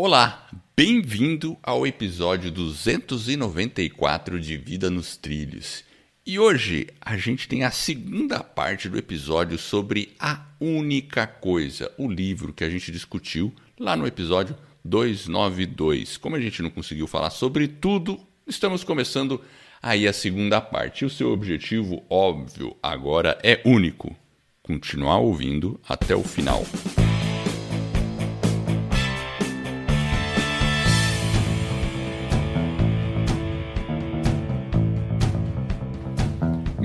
Olá, bem-vindo ao episódio 294 de Vida nos Trilhos. E hoje a gente tem a segunda parte do episódio sobre A Única Coisa, o livro que a gente discutiu lá no episódio 292. Como a gente não conseguiu falar sobre tudo, estamos começando aí a segunda parte. E o seu objetivo, óbvio, agora é único: continuar ouvindo até o final.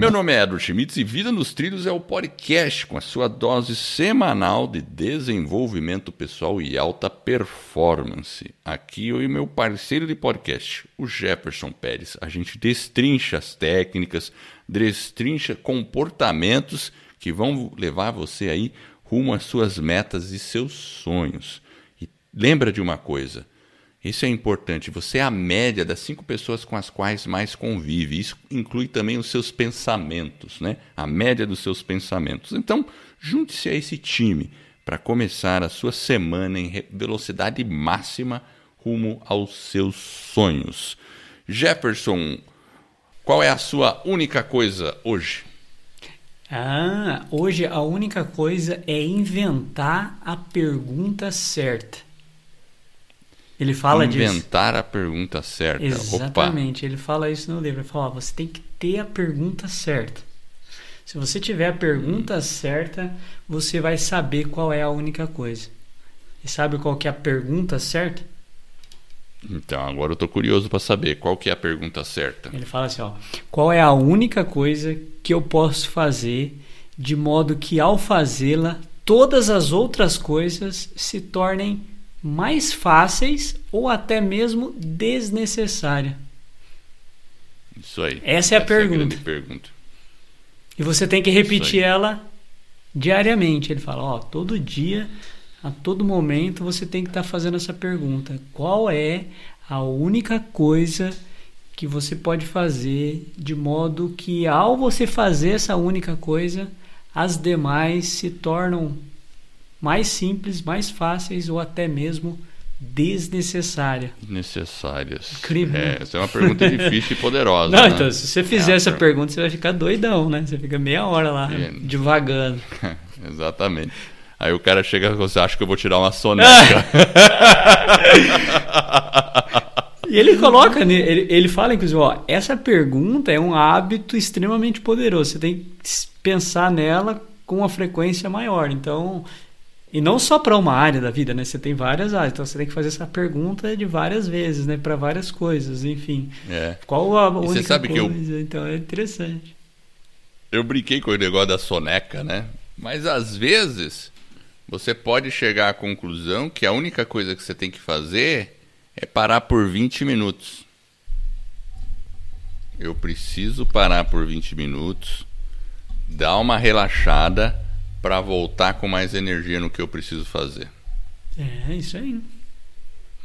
Meu nome é Edward Schmitz e Vida nos Trilhos é o podcast com a sua dose semanal de desenvolvimento pessoal e alta performance. Aqui eu e meu parceiro de podcast, o Jefferson Pérez. A gente destrincha as técnicas, destrincha comportamentos que vão levar você aí rumo às suas metas e seus sonhos. E lembra de uma coisa, isso é importante. Você é a média das cinco pessoas com as quais mais convive. Isso inclui também os seus pensamentos, né? A média dos seus pensamentos. Então, junte-se a esse time para começar a sua semana em velocidade máxima rumo aos seus sonhos. Jefferson, qual é a sua única coisa hoje? Ah, hoje a única coisa é inventar a pergunta certa. Ele fala Inventar disso. Inventar a pergunta certa. Exatamente, Opa. ele fala isso no livro. Ele fala: ó, você tem que ter a pergunta certa. Se você tiver a pergunta hum. certa, você vai saber qual é a única coisa. E sabe qual que é a pergunta certa? Então, agora eu tô curioso para saber qual que é a pergunta certa. Ele fala assim, ó: "Qual é a única coisa que eu posso fazer de modo que ao fazê-la, todas as outras coisas se tornem mais fáceis ou até mesmo desnecessária? Isso aí. Essa é a Essa pergunta. É a pergunta. E você tem que repetir ela diariamente. Ele fala, ó, todo dia, a todo momento você tem que estar tá fazendo essa pergunta. Qual é a única coisa que você pode fazer de modo que ao você fazer essa única coisa, as demais se tornam mais simples, mais fáceis ou até mesmo desnecessária. Necessárias. Incrível. É, essa é uma pergunta difícil e poderosa. Não, né? então, se você fizer é, essa pergunta, você vai ficar doidão, né? Você fica meia hora lá, é. devagando. Exatamente. Aí o cara chega e você acha que eu vou tirar uma soneca. e ele coloca, ele, ele fala, inclusive, ó, essa pergunta é um hábito extremamente poderoso. Você tem que pensar nela com uma frequência maior. Então, e não só para uma área da vida, né? Você tem várias áreas, então você tem que fazer essa pergunta de várias vezes, né? Para várias coisas, enfim. É. Qual a única você sabe coisa? Que eu... Então é interessante. Eu brinquei com o negócio da soneca, né? Mas às vezes você pode chegar à conclusão que a única coisa que você tem que fazer é parar por 20 minutos. Eu preciso parar por 20 minutos, dar uma relaxada para voltar com mais energia no que eu preciso fazer. É, isso aí.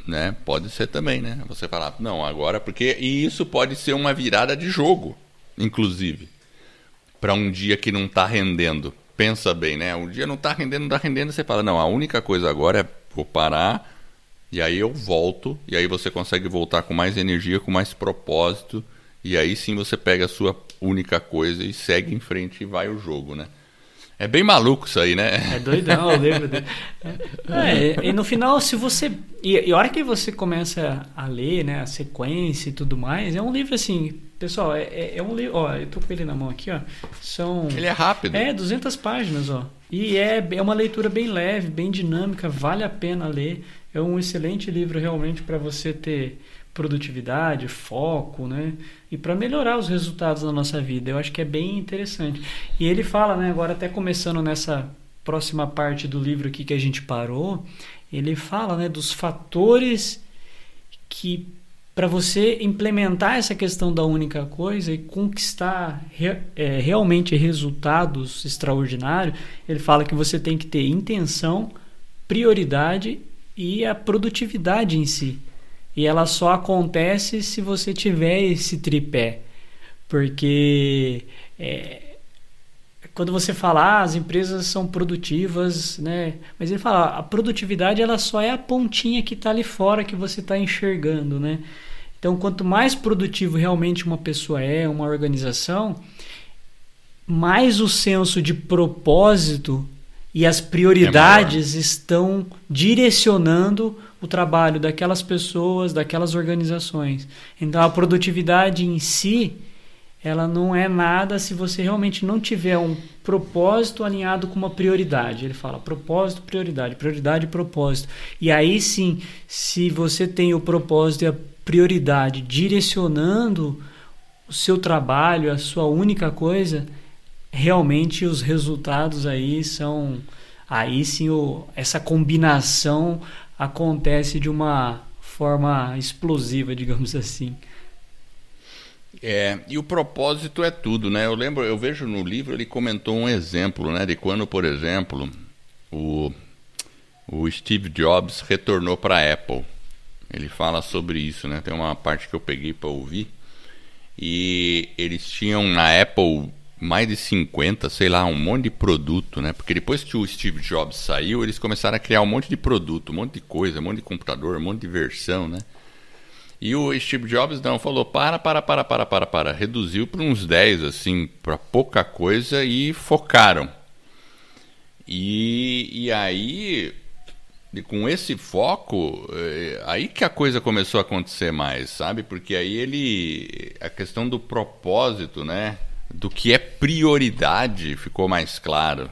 Né? Pode ser também, né? Você falar, não, agora porque e isso pode ser uma virada de jogo, inclusive, para um dia que não está rendendo. Pensa bem, né? Um dia não está rendendo, não está rendendo, você fala, não, a única coisa agora é vou parar e aí eu volto e aí você consegue voltar com mais energia, com mais propósito e aí sim você pega a sua única coisa e segue em frente e vai o jogo, né? É bem maluco isso aí, né? É doidão, eu lembro. De... É, e no final, se você. E, e a hora que você começa a ler, né, a sequência e tudo mais, é um livro assim. Pessoal, é, é, é um livro. Ó, eu tô com ele na mão aqui, ó. São. Ele é rápido. É, 200 páginas, ó. E é, é uma leitura bem leve, bem dinâmica, vale a pena ler. É um excelente livro realmente para você ter produtividade, foco, né? E para melhorar os resultados da nossa vida. Eu acho que é bem interessante. E ele fala, né, agora até começando nessa próxima parte do livro aqui que a gente parou, ele fala, né, dos fatores que para você implementar essa questão da única coisa e conquistar re, é, realmente resultados extraordinários, ele fala que você tem que ter intenção, prioridade e a produtividade em si. E ela só acontece se você tiver esse tripé. Porque é, quando você fala, ah, as empresas são produtivas, né? Mas ele fala, a produtividade ela só é a pontinha que está ali fora que você está enxergando, né? Então, quanto mais produtivo realmente uma pessoa é, uma organização, mais o senso de propósito e as prioridades é estão direcionando o trabalho daquelas pessoas, daquelas organizações. Então, a produtividade em si ela não é nada se você realmente não tiver um propósito alinhado com uma prioridade. Ele fala propósito, prioridade, prioridade propósito. E aí sim, se você tem o propósito e a prioridade direcionando o seu trabalho, a sua única coisa, realmente os resultados aí são aí sim o, essa combinação acontece de uma forma explosiva, digamos assim. É, e o propósito é tudo, né? Eu lembro, eu vejo no livro ele comentou um exemplo, né, de quando, por exemplo, o, o Steve Jobs retornou para a Apple. Ele fala sobre isso, né? Tem uma parte que eu peguei para ouvir e eles tinham na Apple mais de 50, sei lá, um monte de produto, né? Porque depois que o Steve Jobs saiu, eles começaram a criar um monte de produto, um monte de coisa, um monte de computador, um monte de versão, né? E o Steve Jobs não falou: para, para, para, para, para, para. Reduziu para uns 10, assim, para pouca coisa e focaram. E, e aí, com esse foco, é, aí que a coisa começou a acontecer mais, sabe? Porque aí ele. A questão do propósito, né? Do que é prioridade ficou mais claro.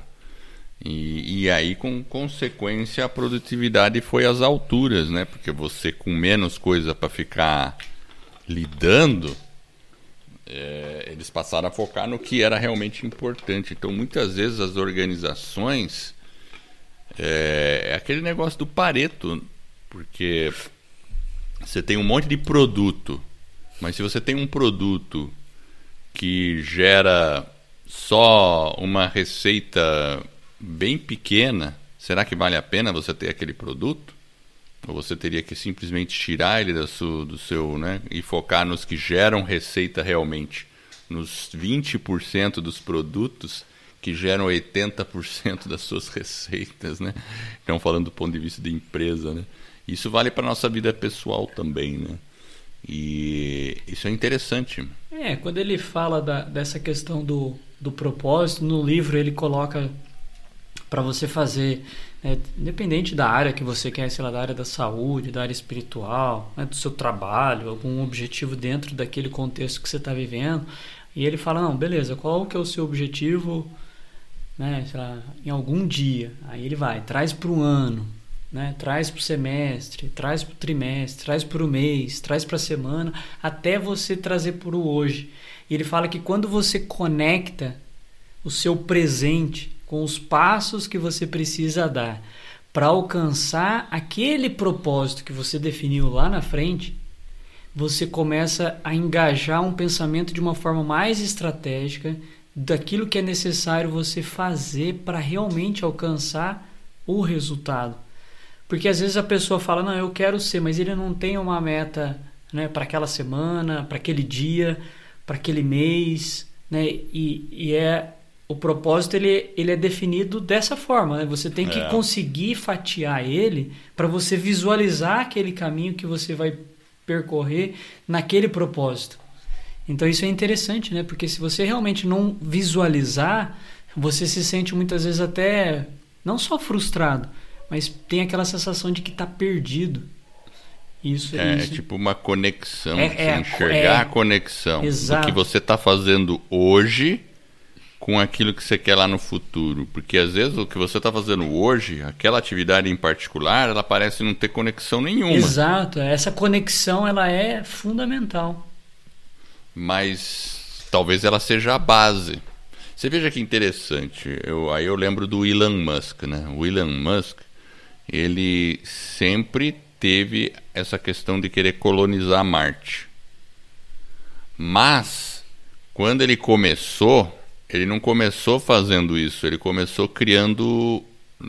E, e, aí, com consequência, a produtividade foi às alturas, né? Porque você, com menos coisa para ficar lidando, é, eles passaram a focar no que era realmente importante. Então, muitas vezes, as organizações. É, é aquele negócio do Pareto, porque você tem um monte de produto, mas se você tem um produto que gera só uma receita bem pequena, será que vale a pena você ter aquele produto? Ou você teria que simplesmente tirar ele do seu, do seu né, e focar nos que geram receita realmente, nos 20% dos produtos que geram 80% das suas receitas, né? Então falando do ponto de vista de empresa, né? Isso vale para nossa vida pessoal também, né? E isso é interessante. É, quando ele fala da, dessa questão do, do propósito, no livro ele coloca para você fazer, né, independente da área que você quer, sei lá, da área da saúde, da área espiritual, né, do seu trabalho, algum objetivo dentro daquele contexto que você está vivendo. E ele fala, não, beleza, qual que é o seu objetivo, né, sei lá, em algum dia? Aí ele vai, traz para o ano, né, traz para o semestre, traz para o trimestre, traz para o mês, traz para a semana, até você trazer para o hoje. E ele fala que quando você conecta o seu presente com os passos que você precisa dar para alcançar aquele propósito que você definiu lá na frente, você começa a engajar um pensamento de uma forma mais estratégica daquilo que é necessário você fazer para realmente alcançar o resultado. Porque às vezes a pessoa fala, não, eu quero ser, mas ele não tem uma meta né, para aquela semana, para aquele dia, para aquele mês, né? E, e é o propósito ele, ele é definido dessa forma. Né? Você tem que é. conseguir fatiar ele para você visualizar aquele caminho que você vai percorrer naquele propósito. Então isso é interessante, né? Porque se você realmente não visualizar, você se sente muitas vezes até não só frustrado, mas tem aquela sensação de que está perdido. Isso, é, isso. é tipo uma conexão, é, é, enxergar é, a conexão exato. do que você está fazendo hoje com aquilo que você quer lá no futuro. Porque às vezes o que você está fazendo hoje, aquela atividade em particular, ela parece não ter conexão nenhuma. Exato, essa conexão ela é fundamental. Mas talvez ela seja a base. Você veja que interessante. Eu, aí eu lembro do Elon Musk, né? O Elon Musk, ele sempre teve essa questão de querer colonizar Marte. Mas quando ele começou, ele não começou fazendo isso, ele começou criando.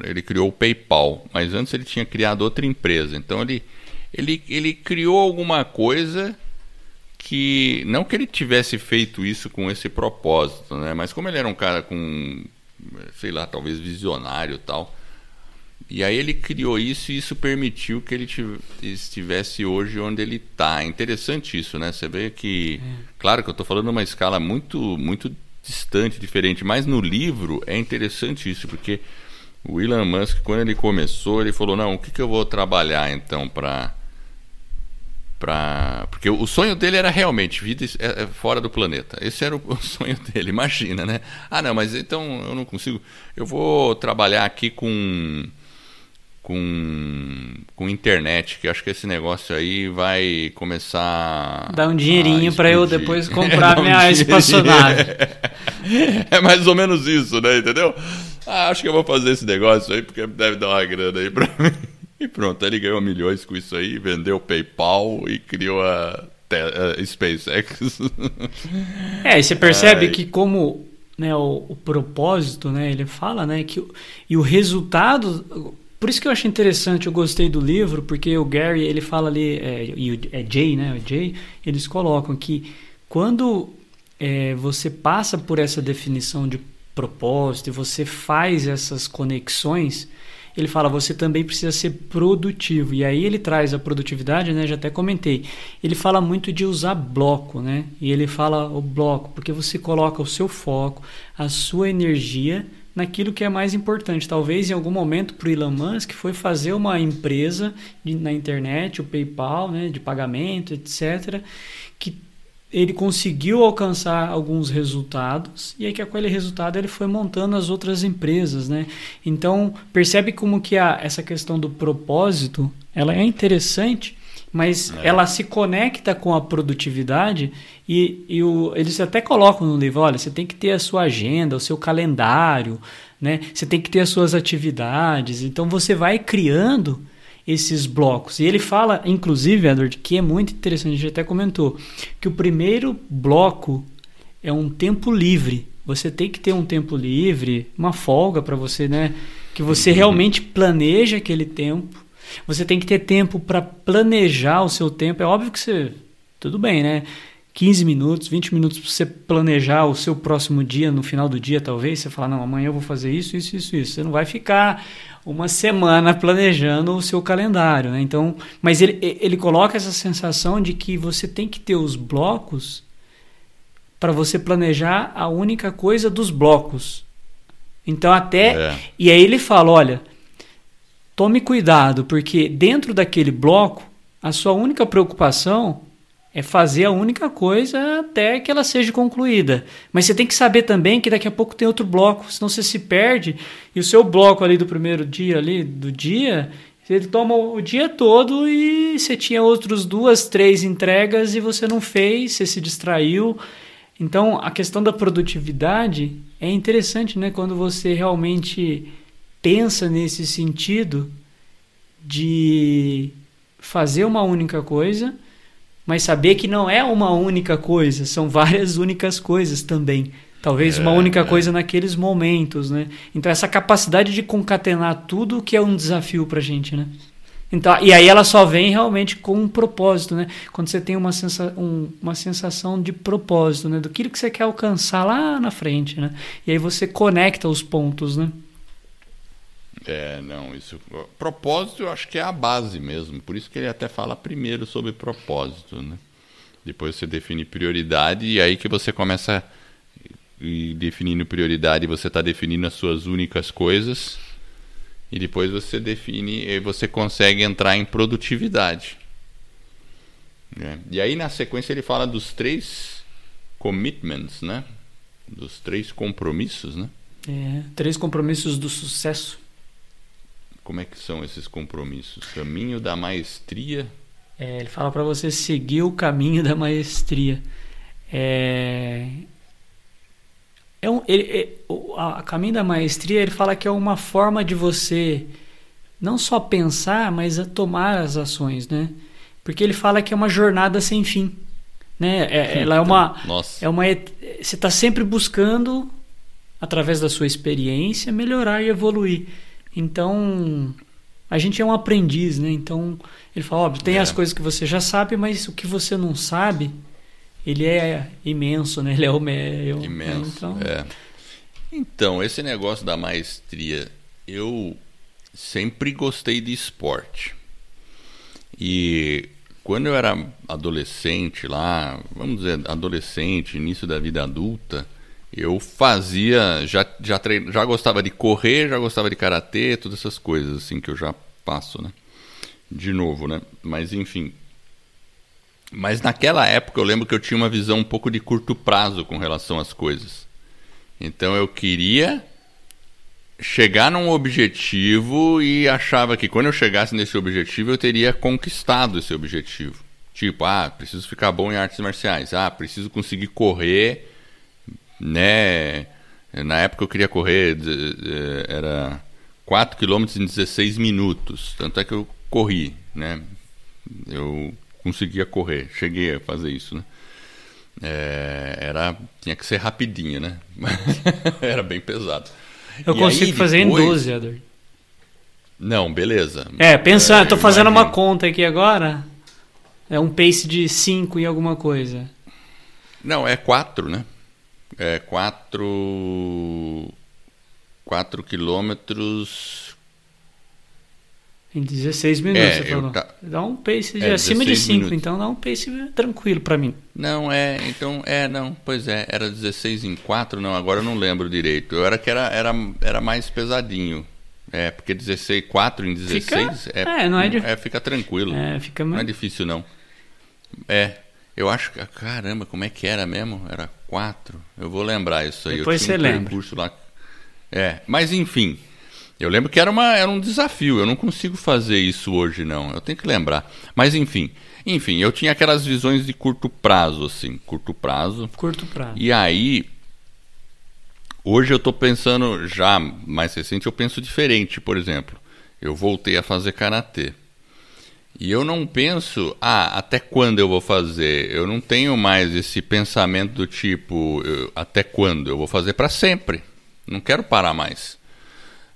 Ele criou o PayPal, mas antes ele tinha criado outra empresa. Então ele, ele, ele criou alguma coisa que. Não que ele tivesse feito isso com esse propósito, né? mas como ele era um cara com, sei lá, talvez visionário tal. E aí ele criou isso e isso permitiu que ele estivesse hoje onde ele está. Interessante isso, né? Você vê que, é. claro que eu estou falando uma escala muito, muito distante, diferente, mas no livro é interessante isso, porque o Elon Musk, quando ele começou, ele falou: não, o que, que eu vou trabalhar então para para porque o sonho dele era realmente vida é, é fora do planeta. Esse era o sonho dele. Imagina, né? Ah, não, mas então eu não consigo. Eu vou trabalhar aqui com com com internet, que acho que esse negócio aí vai começar dar um dinheirinho para eu depois comprar um minha espaçonave. é mais ou menos isso, né? Entendeu? Ah, acho que eu vou fazer esse negócio aí porque deve dar uma grana aí para mim. E pronto, ele ganhou milhões com isso aí, vendeu o PayPal e criou a, a SpaceX. É, e você percebe que como né, o, o, propósito, né, ele fala, né, que e o resultado, por isso que eu acho interessante, eu gostei do livro, porque o Gary, ele fala ali, é, e o, é Jay, né, o Jay, eles colocam que quando é, você passa por essa definição de propósito e você faz essas conexões, ele fala você também precisa ser produtivo. E aí ele traz a produtividade, né? Já até comentei. Ele fala muito de usar bloco, né? E ele fala o bloco porque você coloca o seu foco, a sua energia naquilo que é mais importante. Talvez em algum momento para o Elon Musk foi fazer uma empresa de, na internet, o PayPal, né, de pagamento, etc., que ele conseguiu alcançar alguns resultados e aí que aquele resultado ele foi montando as outras empresas, né? Então percebe como que a, essa questão do propósito ela é interessante, mas é. ela se conecta com a produtividade e, e o, eles até colocam no livro, olha, você tem que ter a sua agenda, o seu calendário, né? Você tem que ter as suas atividades. Então você vai criando esses blocos. E ele fala, inclusive, Edward, que é muito interessante, a gente até comentou, que o primeiro bloco é um tempo livre. Você tem que ter um tempo livre, uma folga para você, né? Que você realmente planeja aquele tempo. Você tem que ter tempo para planejar o seu tempo. É óbvio que você. Tudo bem, né? 15 minutos, 20 minutos para você planejar o seu próximo dia, no final do dia, talvez. Você falar, não, amanhã eu vou fazer isso, isso, isso, isso. Você não vai ficar uma semana planejando o seu calendário. Né? Então, mas ele, ele coloca essa sensação de que você tem que ter os blocos para você planejar a única coisa dos blocos. Então até é. e aí ele fala, olha, tome cuidado porque dentro daquele bloco a sua única preocupação é fazer a única coisa até que ela seja concluída. Mas você tem que saber também que daqui a pouco tem outro bloco, senão você se perde e o seu bloco ali do primeiro dia ali do dia, ele toma o dia todo e você tinha outros duas, três entregas e você não fez, você se distraiu. Então, a questão da produtividade é interessante, né, quando você realmente pensa nesse sentido de fazer uma única coisa mas saber que não é uma única coisa, são várias únicas coisas também. Talvez é, uma única é. coisa naqueles momentos, né? Então essa capacidade de concatenar tudo que é um desafio para a gente, né? Então, e aí ela só vem realmente com um propósito, né? Quando você tem uma, sensa um, uma sensação de propósito, né? Do que você quer alcançar lá na frente, né? E aí você conecta os pontos, né? É, não, isso. Propósito eu acho que é a base mesmo. Por isso que ele até fala primeiro sobre propósito, né? Depois você define prioridade e aí que você começa e definindo prioridade, você está definindo as suas únicas coisas e depois você define e você consegue entrar em produtividade. Né? E aí na sequência ele fala dos três commitments, né? Dos três compromissos, né? É, três compromissos do sucesso. Como é que são esses compromissos? Caminho da maestria? É, ele fala para você seguir o caminho da maestria. É, é um, ele, é, o a caminho da maestria ele fala que é uma forma de você não só pensar, mas tomar as ações, né? Porque ele fala que é uma jornada sem fim, né? É, ela é uma, Nossa. é uma, você está sempre buscando através da sua experiência melhorar e evoluir. Então, a gente é um aprendiz, né? Então, ele fala, óbvio, tem é. as coisas que você já sabe, mas o que você não sabe, ele é imenso, né? Ele é o meio. Imenso, então... é. Então, esse negócio da maestria, eu sempre gostei de esporte. E quando eu era adolescente lá, vamos dizer, adolescente, início da vida adulta, eu fazia, já, já, já gostava de correr, já gostava de karatê, todas essas coisas assim que eu já passo, né? De novo, né? Mas enfim. Mas naquela época eu lembro que eu tinha uma visão um pouco de curto prazo com relação às coisas. Então eu queria chegar num objetivo e achava que quando eu chegasse nesse objetivo eu teria conquistado esse objetivo. Tipo, ah, preciso ficar bom em artes marciais. Ah, preciso conseguir correr, né? Na época eu queria correr, era 4 km em 16 minutos. Tanto é que eu corri, né? Eu conseguia correr, cheguei a fazer isso, né? É, era, tinha que ser rapidinho, né? era bem pesado. Eu e consigo aí, fazer depois... em 12, Edward. Não, beleza. É, pensando, é, tô fazendo imagine. uma conta aqui agora. É um pace de 5 e alguma coisa. Não, é 4, né? É 4 4 quilômetros em 16 minutos, é, você falou. Tá... Dá um pace de é, acima de 5, então dá um pace tranquilo para mim. Não, é, então, é, não, pois é, era 16 em 4, não, agora eu não lembro direito. Eu era que era, era, era mais pesadinho. É, porque 16, 4 em 16 fica, é, é, não é, de... é, fica tranquilo. É, fica mais... Não é difícil, não. É, eu acho que, caramba, como é que era mesmo? Era 4. Eu vou lembrar isso aí. Depois eu tinha você um lembra. lá. É, mas enfim, eu lembro que era, uma, era um desafio. Eu não consigo fazer isso hoje, não. Eu tenho que lembrar. Mas enfim. Enfim, eu tinha aquelas visões de curto prazo, assim. Curto prazo. Curto prazo. E aí. Hoje eu estou pensando, já mais recente, eu penso diferente. Por exemplo, eu voltei a fazer karatê. E eu não penso, ah, até quando eu vou fazer? Eu não tenho mais esse pensamento do tipo, eu, até quando? Eu vou fazer para sempre. Não quero parar mais.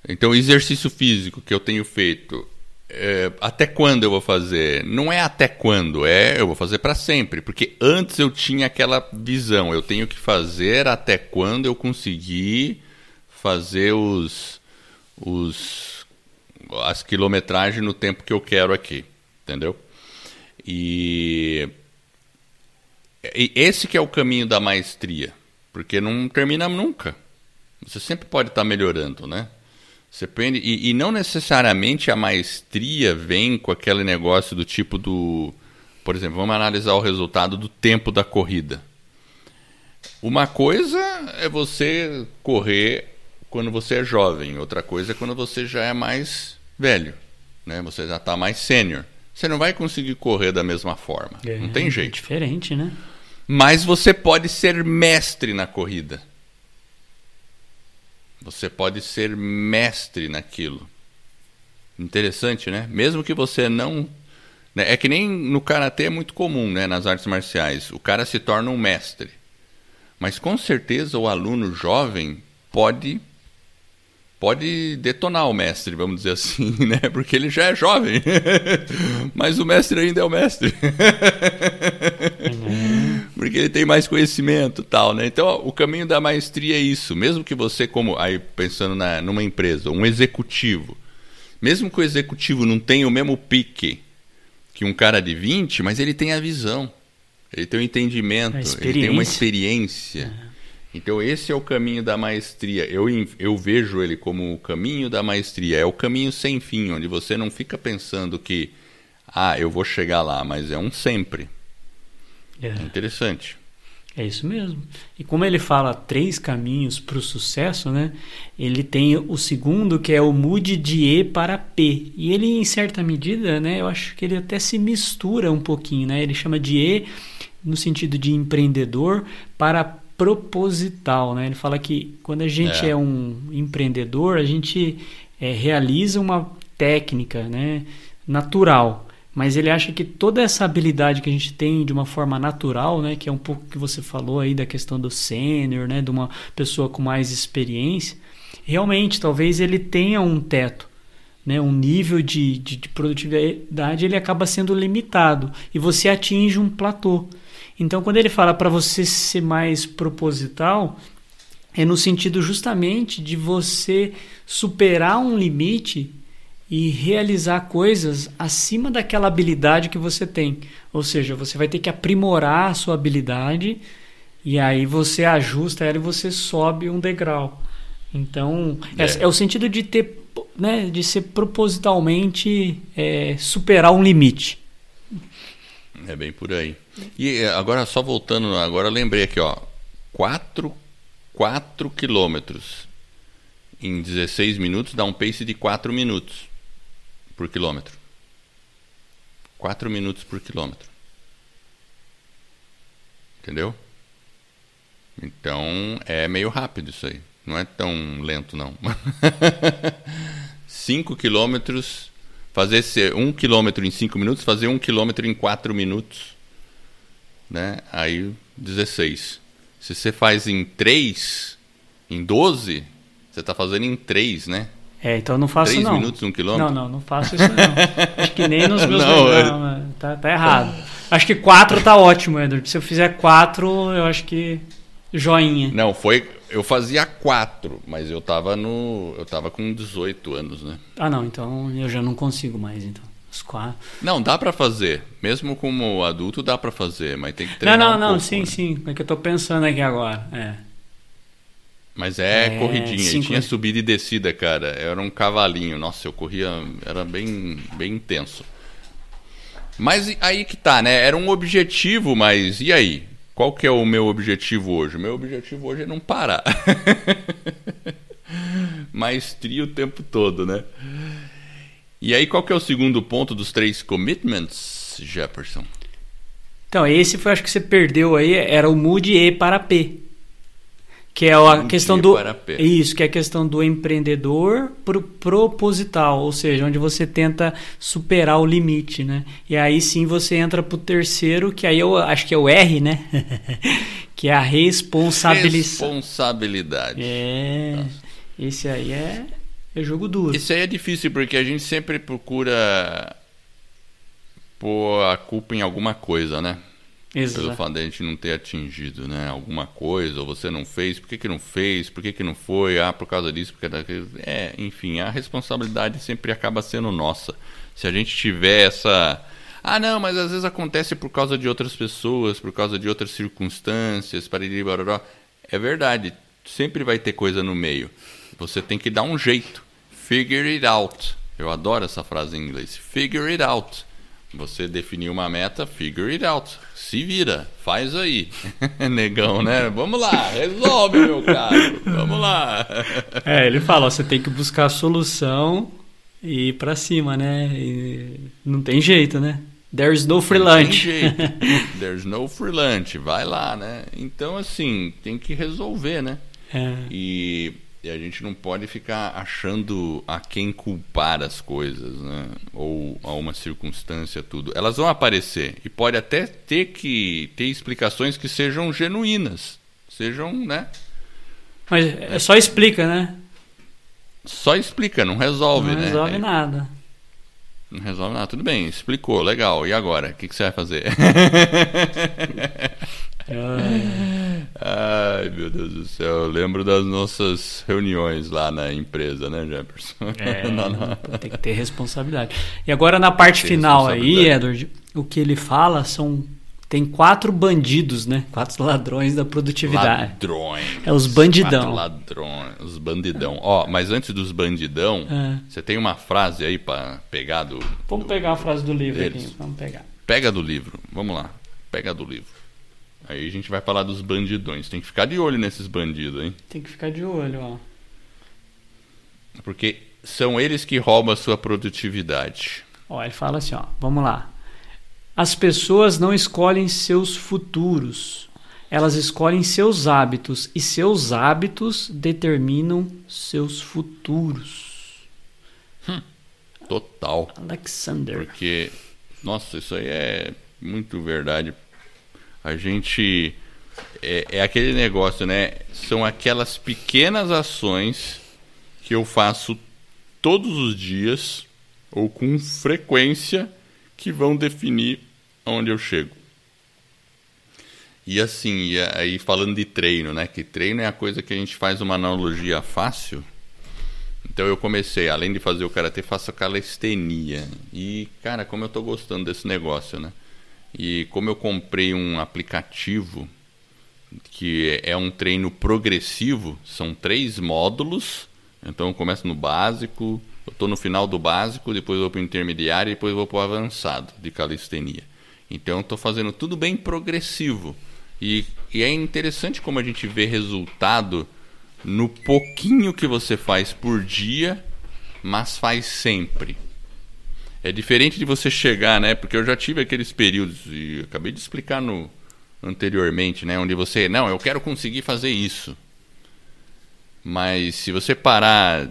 Então, o exercício físico que eu tenho feito, é, até quando eu vou fazer? Não é até quando, é eu vou fazer para sempre. Porque antes eu tinha aquela visão, eu tenho que fazer até quando eu conseguir fazer os, os as quilometragens no tempo que eu quero aqui, entendeu? E, e esse que é o caminho da maestria, porque não termina nunca. Você sempre pode estar tá melhorando, né? Você prende, e, e, não necessariamente a maestria vem com aquele negócio do tipo do. Por exemplo, vamos analisar o resultado do tempo da corrida. Uma coisa é você correr quando você é jovem, outra coisa é quando você já é mais velho, né? Você já está mais sênior. Você não vai conseguir correr da mesma forma. É, não tem jeito. É diferente, né? Mas você pode ser mestre na corrida. Você pode ser mestre naquilo. Interessante, né? Mesmo que você não. Né? É que nem no karatê é muito comum, né? Nas artes marciais. O cara se torna um mestre. Mas com certeza o aluno jovem pode pode detonar o mestre, vamos dizer assim, né? Porque ele já é jovem. Mas o mestre ainda é o mestre. Porque ele tem mais conhecimento, tal, né? Então, o caminho da maestria é isso. Mesmo que você como aí pensando na, numa empresa, um executivo, mesmo que o executivo não tenha o mesmo pique que um cara de 20, mas ele tem a visão. Ele tem o um entendimento, ele tem uma experiência. Uhum. Então esse é o caminho da maestria. Eu, eu vejo ele como o caminho da maestria. É o caminho sem fim, onde você não fica pensando que, ah, eu vou chegar lá, mas é um sempre. É, é interessante. É isso mesmo. E como ele fala três caminhos para o sucesso, né? Ele tem o segundo que é o mude de E para P. E ele, em certa medida, né? Eu acho que ele até se mistura um pouquinho, né? Ele chama de E no sentido de empreendedor para proposital. Né? Ele fala que quando a gente é, é um empreendedor, a gente é, realiza uma técnica né, natural. Mas ele acha que toda essa habilidade que a gente tem de uma forma natural, né, que é um pouco que você falou aí da questão do sênior, né, de uma pessoa com mais experiência, realmente talvez ele tenha um teto. Né, um nível de, de, de produtividade ele acaba sendo limitado e você atinge um platô. Então, quando ele fala para você ser mais proposital, é no sentido justamente de você superar um limite e realizar coisas acima daquela habilidade que você tem. Ou seja, você vai ter que aprimorar a sua habilidade e aí você ajusta ela e você sobe um degrau. Então, é, é, é o sentido de ter, né, de ser propositalmente é, superar um limite. É bem por aí. E é, agora, só voltando, agora lembrei aqui, ó. 4, 4 quilômetros em 16 minutos dá um pace de 4 minutos por quilômetro. 4 minutos por quilômetro. Entendeu? Então é meio rápido isso aí. Não é tão lento, não. 5 quilômetros, fazer 1 quilômetro em 5 minutos, fazer 1 quilômetro em 4 minutos. Né? Aí 16. Se você faz em 3, em 12, você está fazendo em 3, né? É, então eu não faço 3 não. 3 minutos, 1 quilômetro? Não, não, não faço isso não. Acho que nem nos meus... Não, não, não né? tá, tá errado. Acho que 4 tá ótimo, Edward. Se eu fizer 4, eu acho que joinha. Não, foi... Eu fazia 4, mas eu tava no... Eu tava com 18 anos, né? Ah, não. Então eu já não consigo mais, então. Os quatro. Não, dá para fazer. Mesmo como adulto dá para fazer, mas tem que treinar Não, não, um não, pouco, sim, né? sim. É que eu tô pensando aqui agora. É. Mas é, É, corridinha. E cinco- tinha subida e descida, cara. Era um cavalinho. Nossa, eu corria. Era bem, bem intenso. Mas e- aí que tá, né? Era um objetivo, mas e aí? Qual que é o meu objetivo hoje? O meu objetivo hoje é não parar. Maestria o tempo todo, né? E aí, qual que é o segundo ponto dos três commitments, Jefferson? Então, esse foi, acho que você perdeu aí, era o Mood E para P. Que é a questão do. Isso, que é a questão do empreendedor pro proposital, ou seja, onde você tenta superar o limite, né? E aí sim você entra pro terceiro, que aí eu acho que é o R, né? que é a responsabilização. Responsabilidade. É. Esse aí é, é jogo duro. Isso aí é difícil porque a gente sempre procura pôr a culpa em alguma coisa, né? Pelo Exato. fato de a gente não ter atingido, né? Alguma coisa, ou você não fez, por que, que não fez, por que, que não foi, ah, por causa disso, porque daquilo. É, enfim, a responsabilidade sempre acaba sendo nossa. Se a gente tiver essa. Ah, não, mas às vezes acontece por causa de outras pessoas, por causa de outras circunstâncias, baroró. É verdade, sempre vai ter coisa no meio. Você tem que dar um jeito. Figure it out. Eu adoro essa frase em inglês. Figure it out. Você definiu uma meta, figure it out. Se vira, faz aí. Negão, né? Vamos lá, resolve, meu caro. Vamos lá. É, ele fala, ó, você tem que buscar a solução e ir pra cima, né? E não tem jeito, né? There's no free Não tem lunch. There's no free lunch. Vai lá, né? Então, assim, tem que resolver, né? É, E, e a gente não pode ficar achando a quem culpar as coisas, né? Ou a uma circunstância, tudo. Elas vão aparecer e pode até ter que ter explicações que sejam genuínas, sejam, né? mas é só explica, né? Só explica, não resolve, não né? resolve É, nada. Não resolve nada. Tudo bem, explicou, legal. E agora? O que, que você vai fazer? Ai, meu Deus do céu. Eu lembro das nossas reuniões lá na empresa, né, Jefferson? é, Não, não. tem que ter responsabilidade. E agora na parte final aí. Edward, o que ele fala são tem quatro bandidos, né? Quatro ladrões da produtividade. Ladrões. É os bandidão. Quatro ladrões, os bandidão. Ó, mas antes dos bandidão, É. você tem uma frase aí pra pegar do. Vamos do- pegar a frase do livro deles. aqui. Vamos pegar. Pega do livro. Vamos lá. Pega do livro. Aí a gente vai falar dos bandidões. Tem que ficar de olho nesses bandidos, hein? Tem que ficar de olho, ó. Porque são eles que roubam a sua produtividade. Ó, ele fala assim, ó, vamos lá. As pessoas não escolhem seus futuros. Elas escolhem seus hábitos e seus hábitos determinam seus futuros. Total. Alexander. Porque, nossa, isso aí é muito verdade. A gente. É, é aquele negócio, né? São aquelas pequenas ações que eu faço todos os dias ou com frequência que vão definir onde eu chego. E assim, e aí falando de treino, né? Que treino é a coisa que a gente faz uma analogia fácil. Então eu comecei, além de fazer o karatê, faço calistenia. E, cara, como eu tô gostando desse negócio, né? E como eu comprei um aplicativo que é um treino progressivo, são três módulos. Então eu começo no básico, eu estou no final do básico, depois vou para o intermediário e depois vou para o avançado de calistenia. Então eu estou fazendo tudo bem progressivo. E, e, é interessante como a gente vê resultado no pouquinho que você faz por dia, mas faz sempre. É diferente de você chegar, né? Porque eu já tive aqueles períodos, e acabei de explicar no anteriormente, né? Onde você, não, eu quero conseguir fazer isso. Mas se você parar,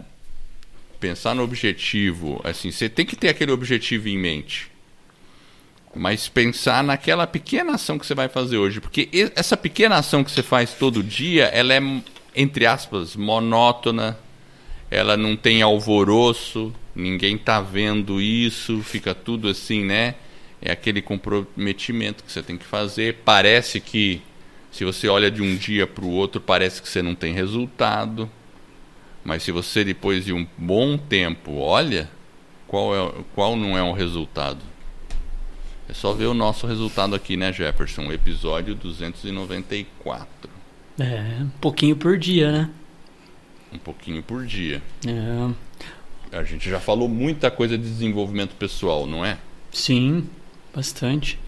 pensar no objetivo, assim, você tem que ter aquele objetivo em mente. Mas pensar naquela pequena ação que você vai fazer hoje. Porque essa pequena ação que você faz todo dia, ela é, entre aspas, monótona. Ela não tem alvoroço, ninguém tá vendo isso, fica tudo assim, né? É aquele comprometimento que você tem que fazer. Parece que, se você olha de um dia para o outro, parece que você não tem resultado. Mas se você depois de um bom tempo olha, qual, é, qual não é o resultado? É só ver o nosso resultado aqui, né, Jefferson? Episódio 294. É, um pouquinho por dia, né? Um pouquinho por dia. É. A gente já falou muita coisa de desenvolvimento pessoal, não é? Sim, bastante.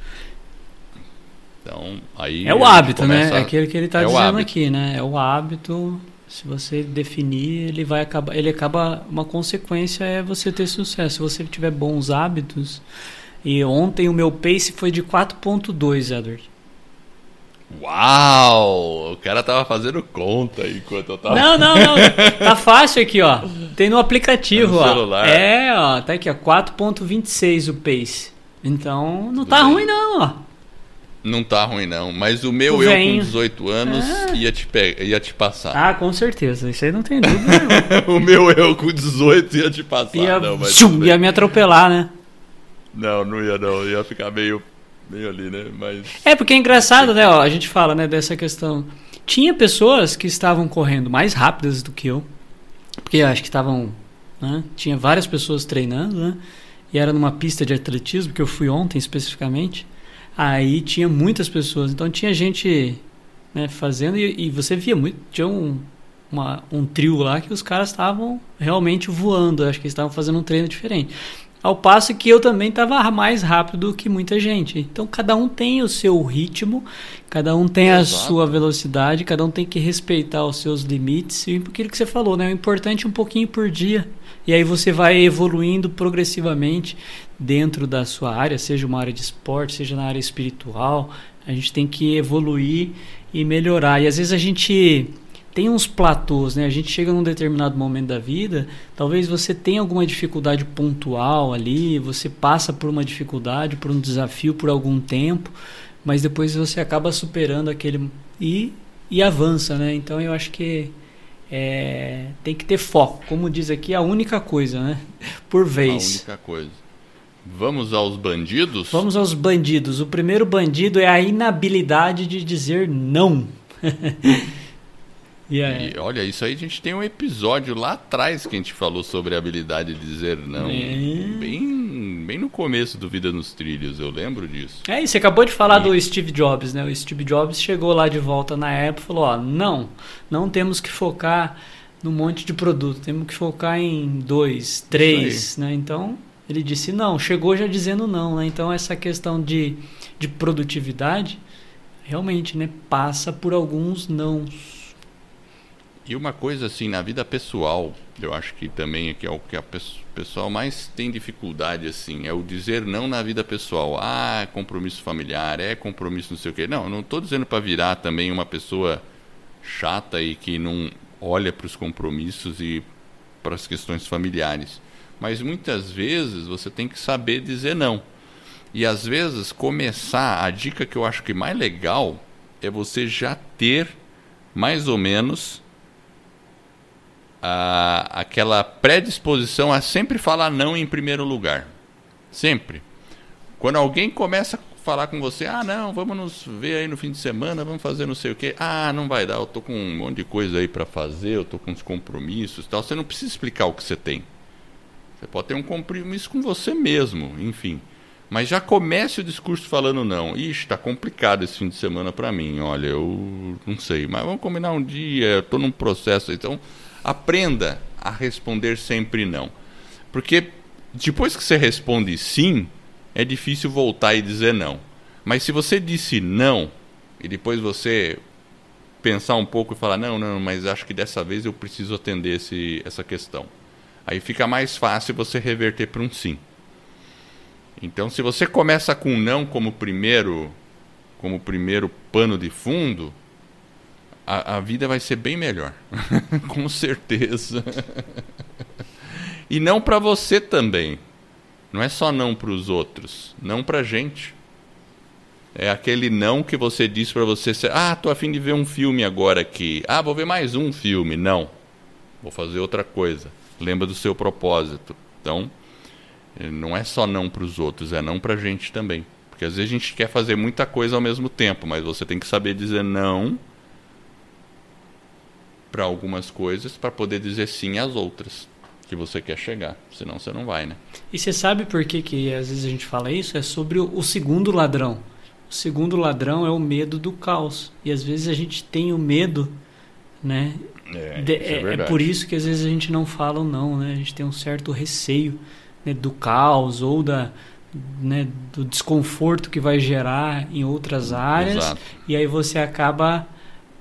Então, aí. É o hábito, né? É aquele que ele está é dizendo aqui, né? É o hábito. Se você definir, ele vai acabar. Ele acaba. Uma consequência é você ter sucesso. Se você tiver bons hábitos e ontem o meu pace foi de 4.2, Edward. Uau! O cara tava fazendo conta enquanto eu tava. Não, não, não. Tá fácil aqui, ó. Tem no aplicativo, é no ó. Celular. É, ó. Tá aqui, ó. 4.26 o pace. Então, não Tudo tá bem. ruim, não, ó. Não tá ruim, não. Mas o meu, eu com 18 anos, é. ia, te pe... ia te passar. Ah, com certeza. Isso aí não tem dúvida. o meu eu com 18 ia te passar. Ia, não, mas ia me atropelar, né? Não, não ia não. Ia ficar meio, meio ali, né? Mas... É, porque é engraçado, né? Ó, a gente fala né, dessa questão. Tinha pessoas que estavam correndo mais rápidas do que eu. Porque acho que estavam... Né? Tinha várias pessoas treinando, né? E era numa pista de atletismo, que eu fui ontem especificamente. Aí tinha muitas pessoas. Então tinha gente né, fazendo e, e você via muito... Tinha um, uma, um trio lá que os caras estavam realmente voando. Acho que eles estavam fazendo um treino diferente. Ao passo que eu também estava mais rápido que muita gente. Então cada um tem o seu ritmo, cada um tem Exato. a sua velocidade, cada um tem que respeitar os seus limites. E aquilo que você falou, né? O importante é um pouquinho por dia. E aí você vai evoluindo progressivamente dentro da sua área, seja uma área de esporte, seja na área espiritual. A gente tem que evoluir e melhorar. E às vezes a gente tem uns platôs, né? A gente chega num determinado momento da vida, talvez você tenha alguma dificuldade pontual ali, você passa por uma dificuldade, por um desafio por algum tempo, mas depois você acaba superando aquele e, e avança, né? Então eu acho que é, tem que ter foco, como diz aqui, a única coisa, né? Por vez. A única coisa. Vamos aos bandidos? Vamos aos bandidos. O primeiro bandido é a inabilidade de dizer não. Yeah. E olha, isso aí a gente tem um episódio lá atrás que a gente falou sobre a habilidade de dizer não. É. Bem, bem no começo do Vida nos Trilhos, eu lembro disso. É, e você acabou de falar e... do Steve Jobs, né? O Steve Jobs chegou lá de volta na Apple e falou: ó, não, não temos que focar num monte de produto, temos que focar em dois, três, né? Então ele disse não, chegou já dizendo não, né? Então essa questão de, de produtividade realmente, né, passa por alguns não e uma coisa assim, na vida pessoal, eu acho que também é que é o que a pessoal mais tem dificuldade assim, é o dizer não na vida pessoal. Ah, é compromisso familiar, é compromisso não sei o quê. Não, não estou dizendo para virar também uma pessoa chata e que não olha para os compromissos e para as questões familiares. Mas muitas vezes você tem que saber dizer não. E às vezes começar, a dica que eu acho que mais legal é você já ter mais ou menos a, aquela predisposição a sempre falar não em primeiro lugar. Sempre. Quando alguém começa a falar com você, ah, não, vamos nos ver aí no fim de semana, vamos fazer não sei o quê. Ah, não vai dar, eu tô com um monte de coisa aí para fazer, eu tô com uns compromissos, tal. Você não precisa explicar o que você tem. Você pode ter um compromisso com você mesmo, enfim. Mas já comece o discurso falando não. Ixi, tá complicado esse fim de semana para mim. Olha, eu não sei, mas vamos combinar um dia, eu tô num processo, então aprenda a responder sempre não. Porque depois que você responde sim, é difícil voltar e dizer não. Mas se você disse não e depois você pensar um pouco e falar não, não, mas acho que dessa vez eu preciso atender esse, essa questão. Aí fica mais fácil você reverter para um sim. Então, se você começa com não como primeiro, como primeiro pano de fundo, a, a vida vai ser bem melhor, com certeza. e não para você também. Não é só não para os outros, não para gente. É aquele não que você diz para você, ah, tô afim de ver um filme agora aqui. Ah, vou ver mais um filme. Não, vou fazer outra coisa. Lembra do seu propósito. Então, eh, não é só não para os outros, é não para gente também. Porque às vezes a gente quer fazer muita coisa ao mesmo tempo, mas você tem que saber dizer não para algumas coisas para poder dizer sim às outras que você quer chegar. Senão você não vai, né? E você sabe por que, que às vezes a gente fala isso? É sobre o, o segundo ladrão. O segundo ladrão é o medo do caos. E às vezes a gente tem o medo, né? É, De, é, é, é, por isso que às vezes a gente não fala o não, né? A gente tem um certo receio né, do caos ou da, né, do desconforto que vai gerar em outras áreas. Exato. E aí você acaba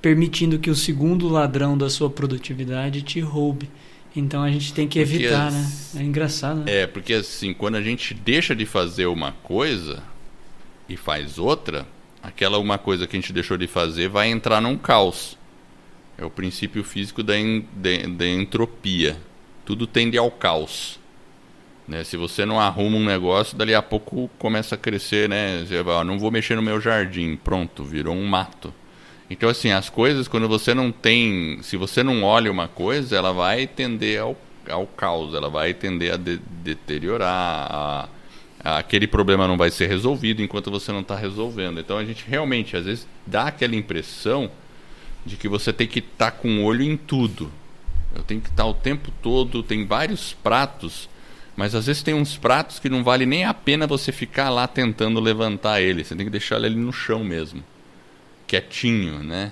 permitindo que o segundo ladrão da sua produtividade te roube. Então a gente tem que evitar, as- né? É engraçado, né? É, porque assim, quando a gente deixa de fazer uma coisa e faz outra, aquela uma coisa que a gente deixou de fazer vai entrar num caos. É o princípio físico da, en- da- da entropia. Tudo tende ao caos. Né? Se você não arruma um negócio, dali a pouco começa a crescer, né? Você vai, ó, não vou mexer no meu jardim, pronto, virou um mato. Então, assim, as coisas, quando você não tem. Se você não olha uma coisa, ela vai tender ao, ao caos, ela vai tender a de- deteriorar. a- a- aquele problema não vai ser resolvido enquanto você não está resolvendo. Então, a gente realmente, às vezes, dá aquela impressão de que você tem que estar com o olho em tudo. Eu tenho que estar o tempo todo, tem vários pratos, mas às vezes tem uns pratos que não vale nem a pena você ficar lá tentando levantar ele. Você tem que deixar ele no chão mesmo quietinho, né?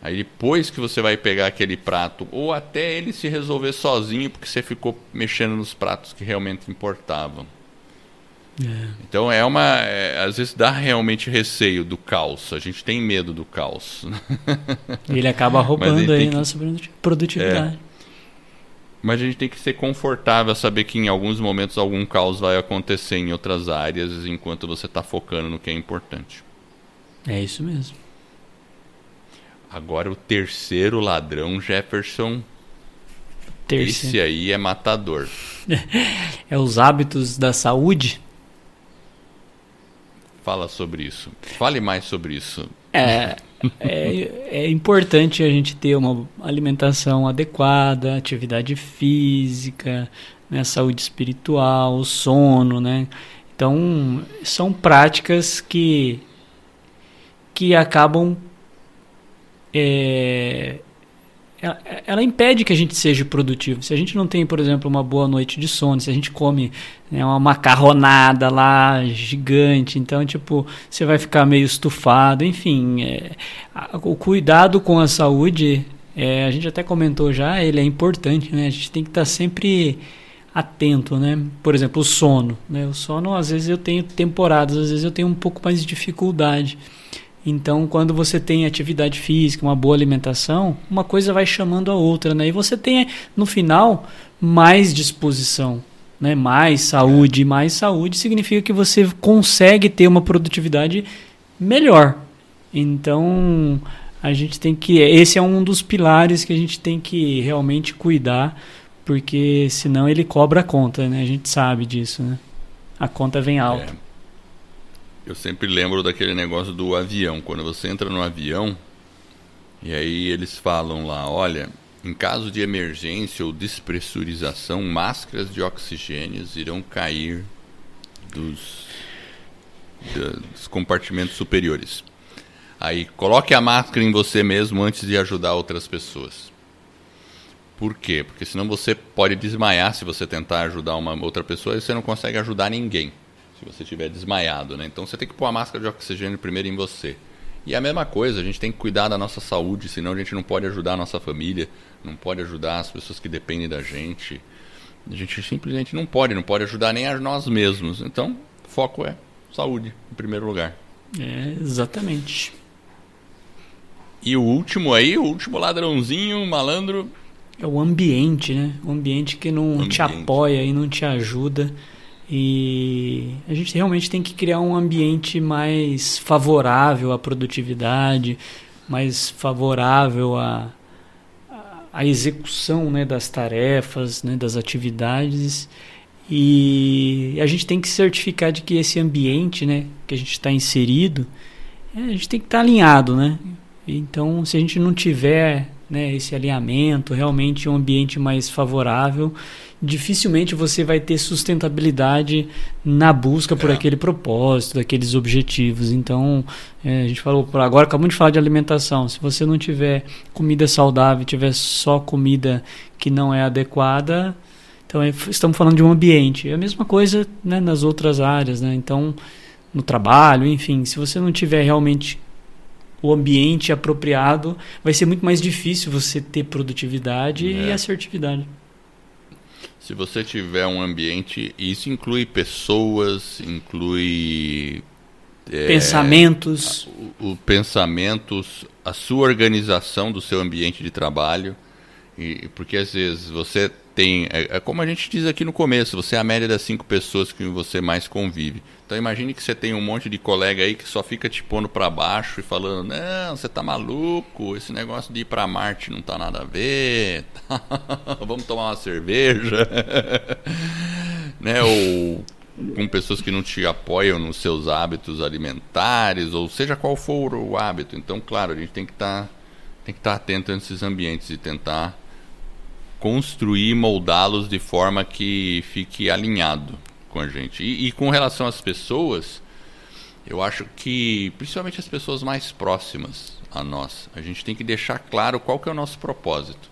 Aí depois que você vai pegar aquele prato, ou até ele se resolver sozinho, porque você ficou mexendo nos pratos que realmente importavam. É. Então é uma. é, às vezes dá realmente receio do caos. A gente tem medo do caos. Ele acaba roubando ele aí que- nossa produti- produtividade. Mas a gente tem que ser confortável a saber que em alguns momentos algum caos vai acontecer em outras áreas enquanto você está focando no que é importante. É, isso mesmo. Agora o terceiro ladrão, Jefferson, Terceiro. esse aí é matador. É os hábitos da saúde. Fala sobre isso. Fale mais sobre isso. É, é, é importante a gente ter uma alimentação adequada, atividade física, né, saúde espiritual, sono, né? Então, são práticas que, que acabam. é, ela, ela impede que a gente seja produtivo. Se a gente não tem, por exemplo, uma boa noite de sono, se a gente come né, uma macarronada lá gigante, então, tipo, você vai ficar meio estufado. Enfim, é, o cuidado com a saúde, é, a gente até comentou já, ele é importante, né? A gente tem que estar sempre atento, né? Por exemplo, o sono, né? O sono, às vezes eu tenho temporadas, às vezes eu tenho um pouco mais de dificuldade. Então, quando você tem atividade física, uma boa alimentação, uma coisa vai chamando a outra, né? E você tem, no final, mais disposição, né? Mais saúde, mais saúde significa que você consegue ter uma produtividade melhor. Então, a gente tem que, esse é um dos pilares que a gente tem que realmente cuidar, porque senão ele cobra a conta, né? A gente sabe disso, né? A conta vem alta. É. Eu sempre lembro daquele negócio do avião. Quando você entra no avião, e aí eles falam lá, olha, em caso de emergência ou despressurização, máscaras de oxigênio irão cair dos dos compartimentos superiores. Aí, coloque a máscara em você mesmo antes de ajudar outras pessoas. Por quê? Porque senão você pode desmaiar se você tentar ajudar uma outra pessoa e você não consegue ajudar ninguém. Se você estiver desmaiado, né? Então você tem que pôr a máscara de oxigênio primeiro em você. E a mesma coisa, a gente tem que cuidar da nossa saúde, senão a gente não pode ajudar a nossa família, não pode ajudar as pessoas que dependem da gente. A gente simplesmente não pode, não pode ajudar nem a nós mesmos. Então, o foco é saúde, em primeiro lugar. É, exatamente. E o último aí, o último ladrãozinho, malandro, é o ambiente, né? O ambiente que não ambiente. te apoia e não te ajuda. E a gente realmente tem que criar um ambiente mais favorável à produtividade, mais favorável à, à execução né, das tarefas, né, das atividades. E a gente tem que certificar de que esse ambiente né, que a gente está inserido, é, a gente tem que estar tá alinhado. Né? Então, se a gente não tiver né, esse alinhamento, realmente um ambiente mais favorável, dificilmente você vai ter sustentabilidade na busca por é. aquele propósito, daqueles objetivos. Então, é, a gente falou, agora acabamos de falar de alimentação. Se você não tiver comida saudável, tiver só comida que não é adequada, então é, estamos falando de um ambiente. É a mesma coisa né, nas outras áreas, né? Então, no trabalho, enfim, se você não tiver realmente o ambiente apropriado, vai ser muito mais difícil você ter produtividade é. e assertividade. Se você tiver um ambiente, isso inclui pessoas, inclui é, pensamentos, o, o pensamentos, a sua organização do seu ambiente de trabalho, e porque às vezes você tem, é, é, como a gente diz aqui no começo, você é a média das cinco pessoas que você mais convive. Então imagine que você tem um monte de colega aí que só fica te pondo para baixo e falando, não, você tá maluco, esse negócio de ir para Marte não tá nada a ver, vamos tomar uma cerveja, né? Ou com pessoas que não te apoiam nos seus hábitos alimentares, ou seja qual for o hábito. Então, claro, a gente tem que estar tá, tem que estar tá atento a esses ambientes e tentar construir, moldá-los de forma que fique alinhado com a gente. E, e, com relação às pessoas, eu acho que, principalmente as pessoas mais próximas a nós, a gente tem que deixar claro qual que é o nosso propósito.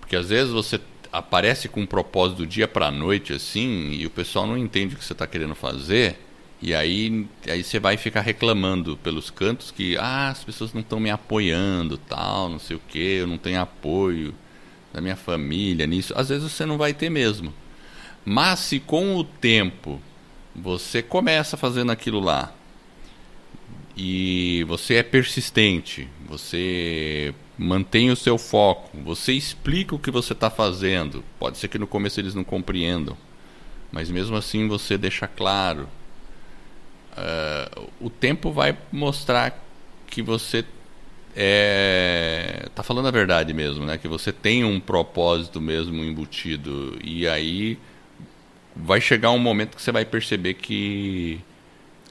Porque às vezes você aparece com um propósito do dia para a noite assim e o pessoal não entende o que você está querendo fazer e aí aí você vai ficar reclamando pelos cantos que ah as pessoas não estão me apoiando tal não sei o que eu não tenho apoio da minha família nisso, às vezes você não vai ter mesmo. Mas se com o tempo você começa fazendo aquilo lá e você é persistente, você mantém o seu foco, você explica o que você está fazendo. Pode ser que no começo eles não compreendam, mas mesmo assim você deixa claro. Uh, o tempo vai mostrar que você é, tá falando a verdade mesmo, né? Que você tem um propósito mesmo embutido e aí vai chegar um momento que você vai perceber que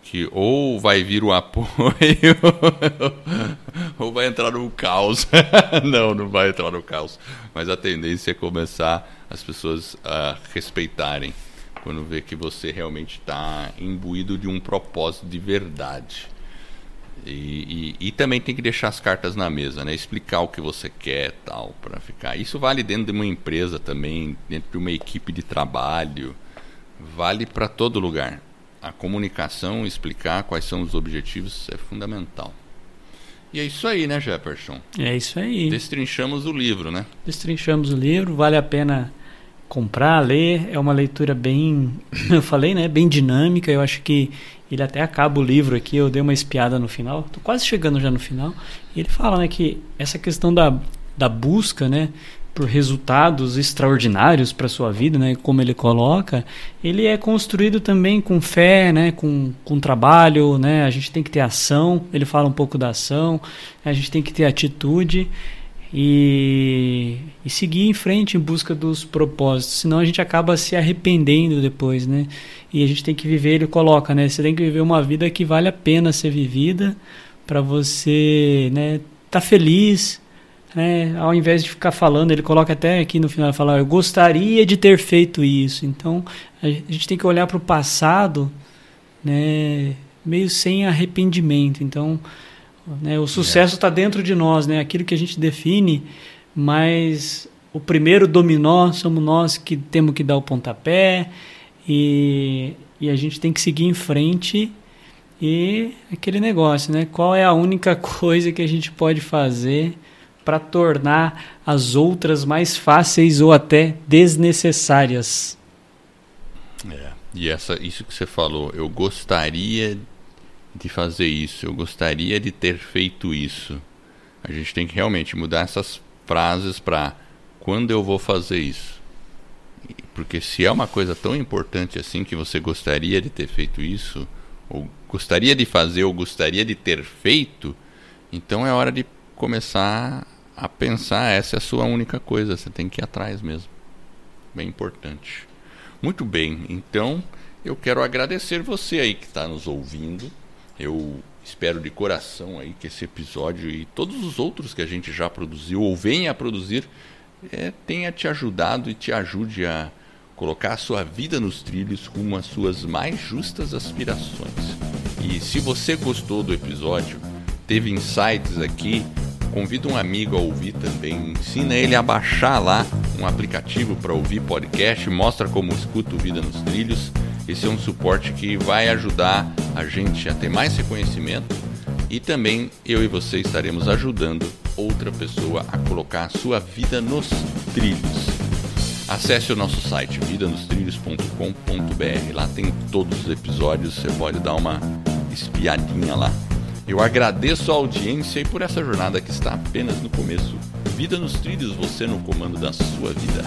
que ou vai vir o apoio ou vai entrar no caos. não, não vai entrar no caos, mas a tendência é começar as pessoas a respeitarem quando vê que você realmente está imbuído de um propósito de verdade. E, e, e, também tem que deixar as cartas na mesa, né? Explicar o que você quer, tal, para ficar. Isso vale dentro de uma empresa também, dentro de uma equipe de trabalho, vale para todo lugar. A comunicação, explicar quais são os objetivos é fundamental. E é isso aí, né, Jefferson? É isso aí. Destrinchamos o livro, né? Destrinchamos o livro, vale a pena comprar, ler. É uma leitura bem, eu falei, né, bem dinâmica. Eu acho que ele até acaba o livro aqui. Eu dei uma espiada no final. Tô quase chegando já no final. E ele fala, né, que essa questão da, da busca, né, por resultados extraordinários para sua vida, né, como ele coloca, ele é construído também com fé, né, com, com trabalho, né, a gente tem que ter ação, ele fala um pouco da ação, a gente tem que ter atitude e, e seguir em frente em busca dos propósitos, senão a gente acaba se arrependendo depois, né? E a gente tem que viver, ele coloca, né? Você tem que viver uma vida que vale a pena ser vivida para você, né, tá feliz, né? Ao invés de ficar falando, ele coloca até aqui no final, falar, eu gostaria de ter feito isso. Então, a gente tem que olhar para o passado né, meio sem arrependimento. Então, né, o sucesso está é. dentro de nós, né, aquilo que a gente define, mas o primeiro dominó somos nós que temos que dar o pontapé e, e a gente tem que seguir em frente e aquele negócio, né? Qual é a única coisa que a gente pode fazer para tornar as outras mais fáceis ou até desnecessárias? É, e essa, isso que você falou, eu gostaria de fazer isso, eu gostaria de ter feito isso. A gente tem que realmente mudar essas frases para quando eu vou fazer isso. Porque se é uma coisa tão importante assim que você gostaria de ter feito isso, ou gostaria de fazer ou gostaria de ter feito, então é hora de começar a pensar essa é a sua única coisa, você tem que ir atrás mesmo. Bem importante. Muito bem, então eu quero agradecer você aí que está nos ouvindo. Eu espero de coração aí que esse episódio e todos os outros que a gente já produziu ou venha a produzir é, tenha te ajudado e te ajude a colocar a sua vida nos trilhos rumo às suas mais justas aspirações. E se você gostou do episódio, teve insights aqui, convida um amigo a ouvir também, ensina ele a baixar lá um aplicativo para ouvir podcast, mostra como escuta o Vida nos Trilhos. Esse é um suporte que vai ajudar a gente a ter mais reconhecimento e também eu e você estaremos ajudando outra pessoa a colocar a sua vida nos trilhos. Acesse o nosso site vidanostrilhos.com.br. Lá tem todos os episódios, você pode dar uma espiadinha lá. Eu agradeço a audiência e por essa jornada que está apenas no começo. Vida nos trilhos, você no comando da sua vida.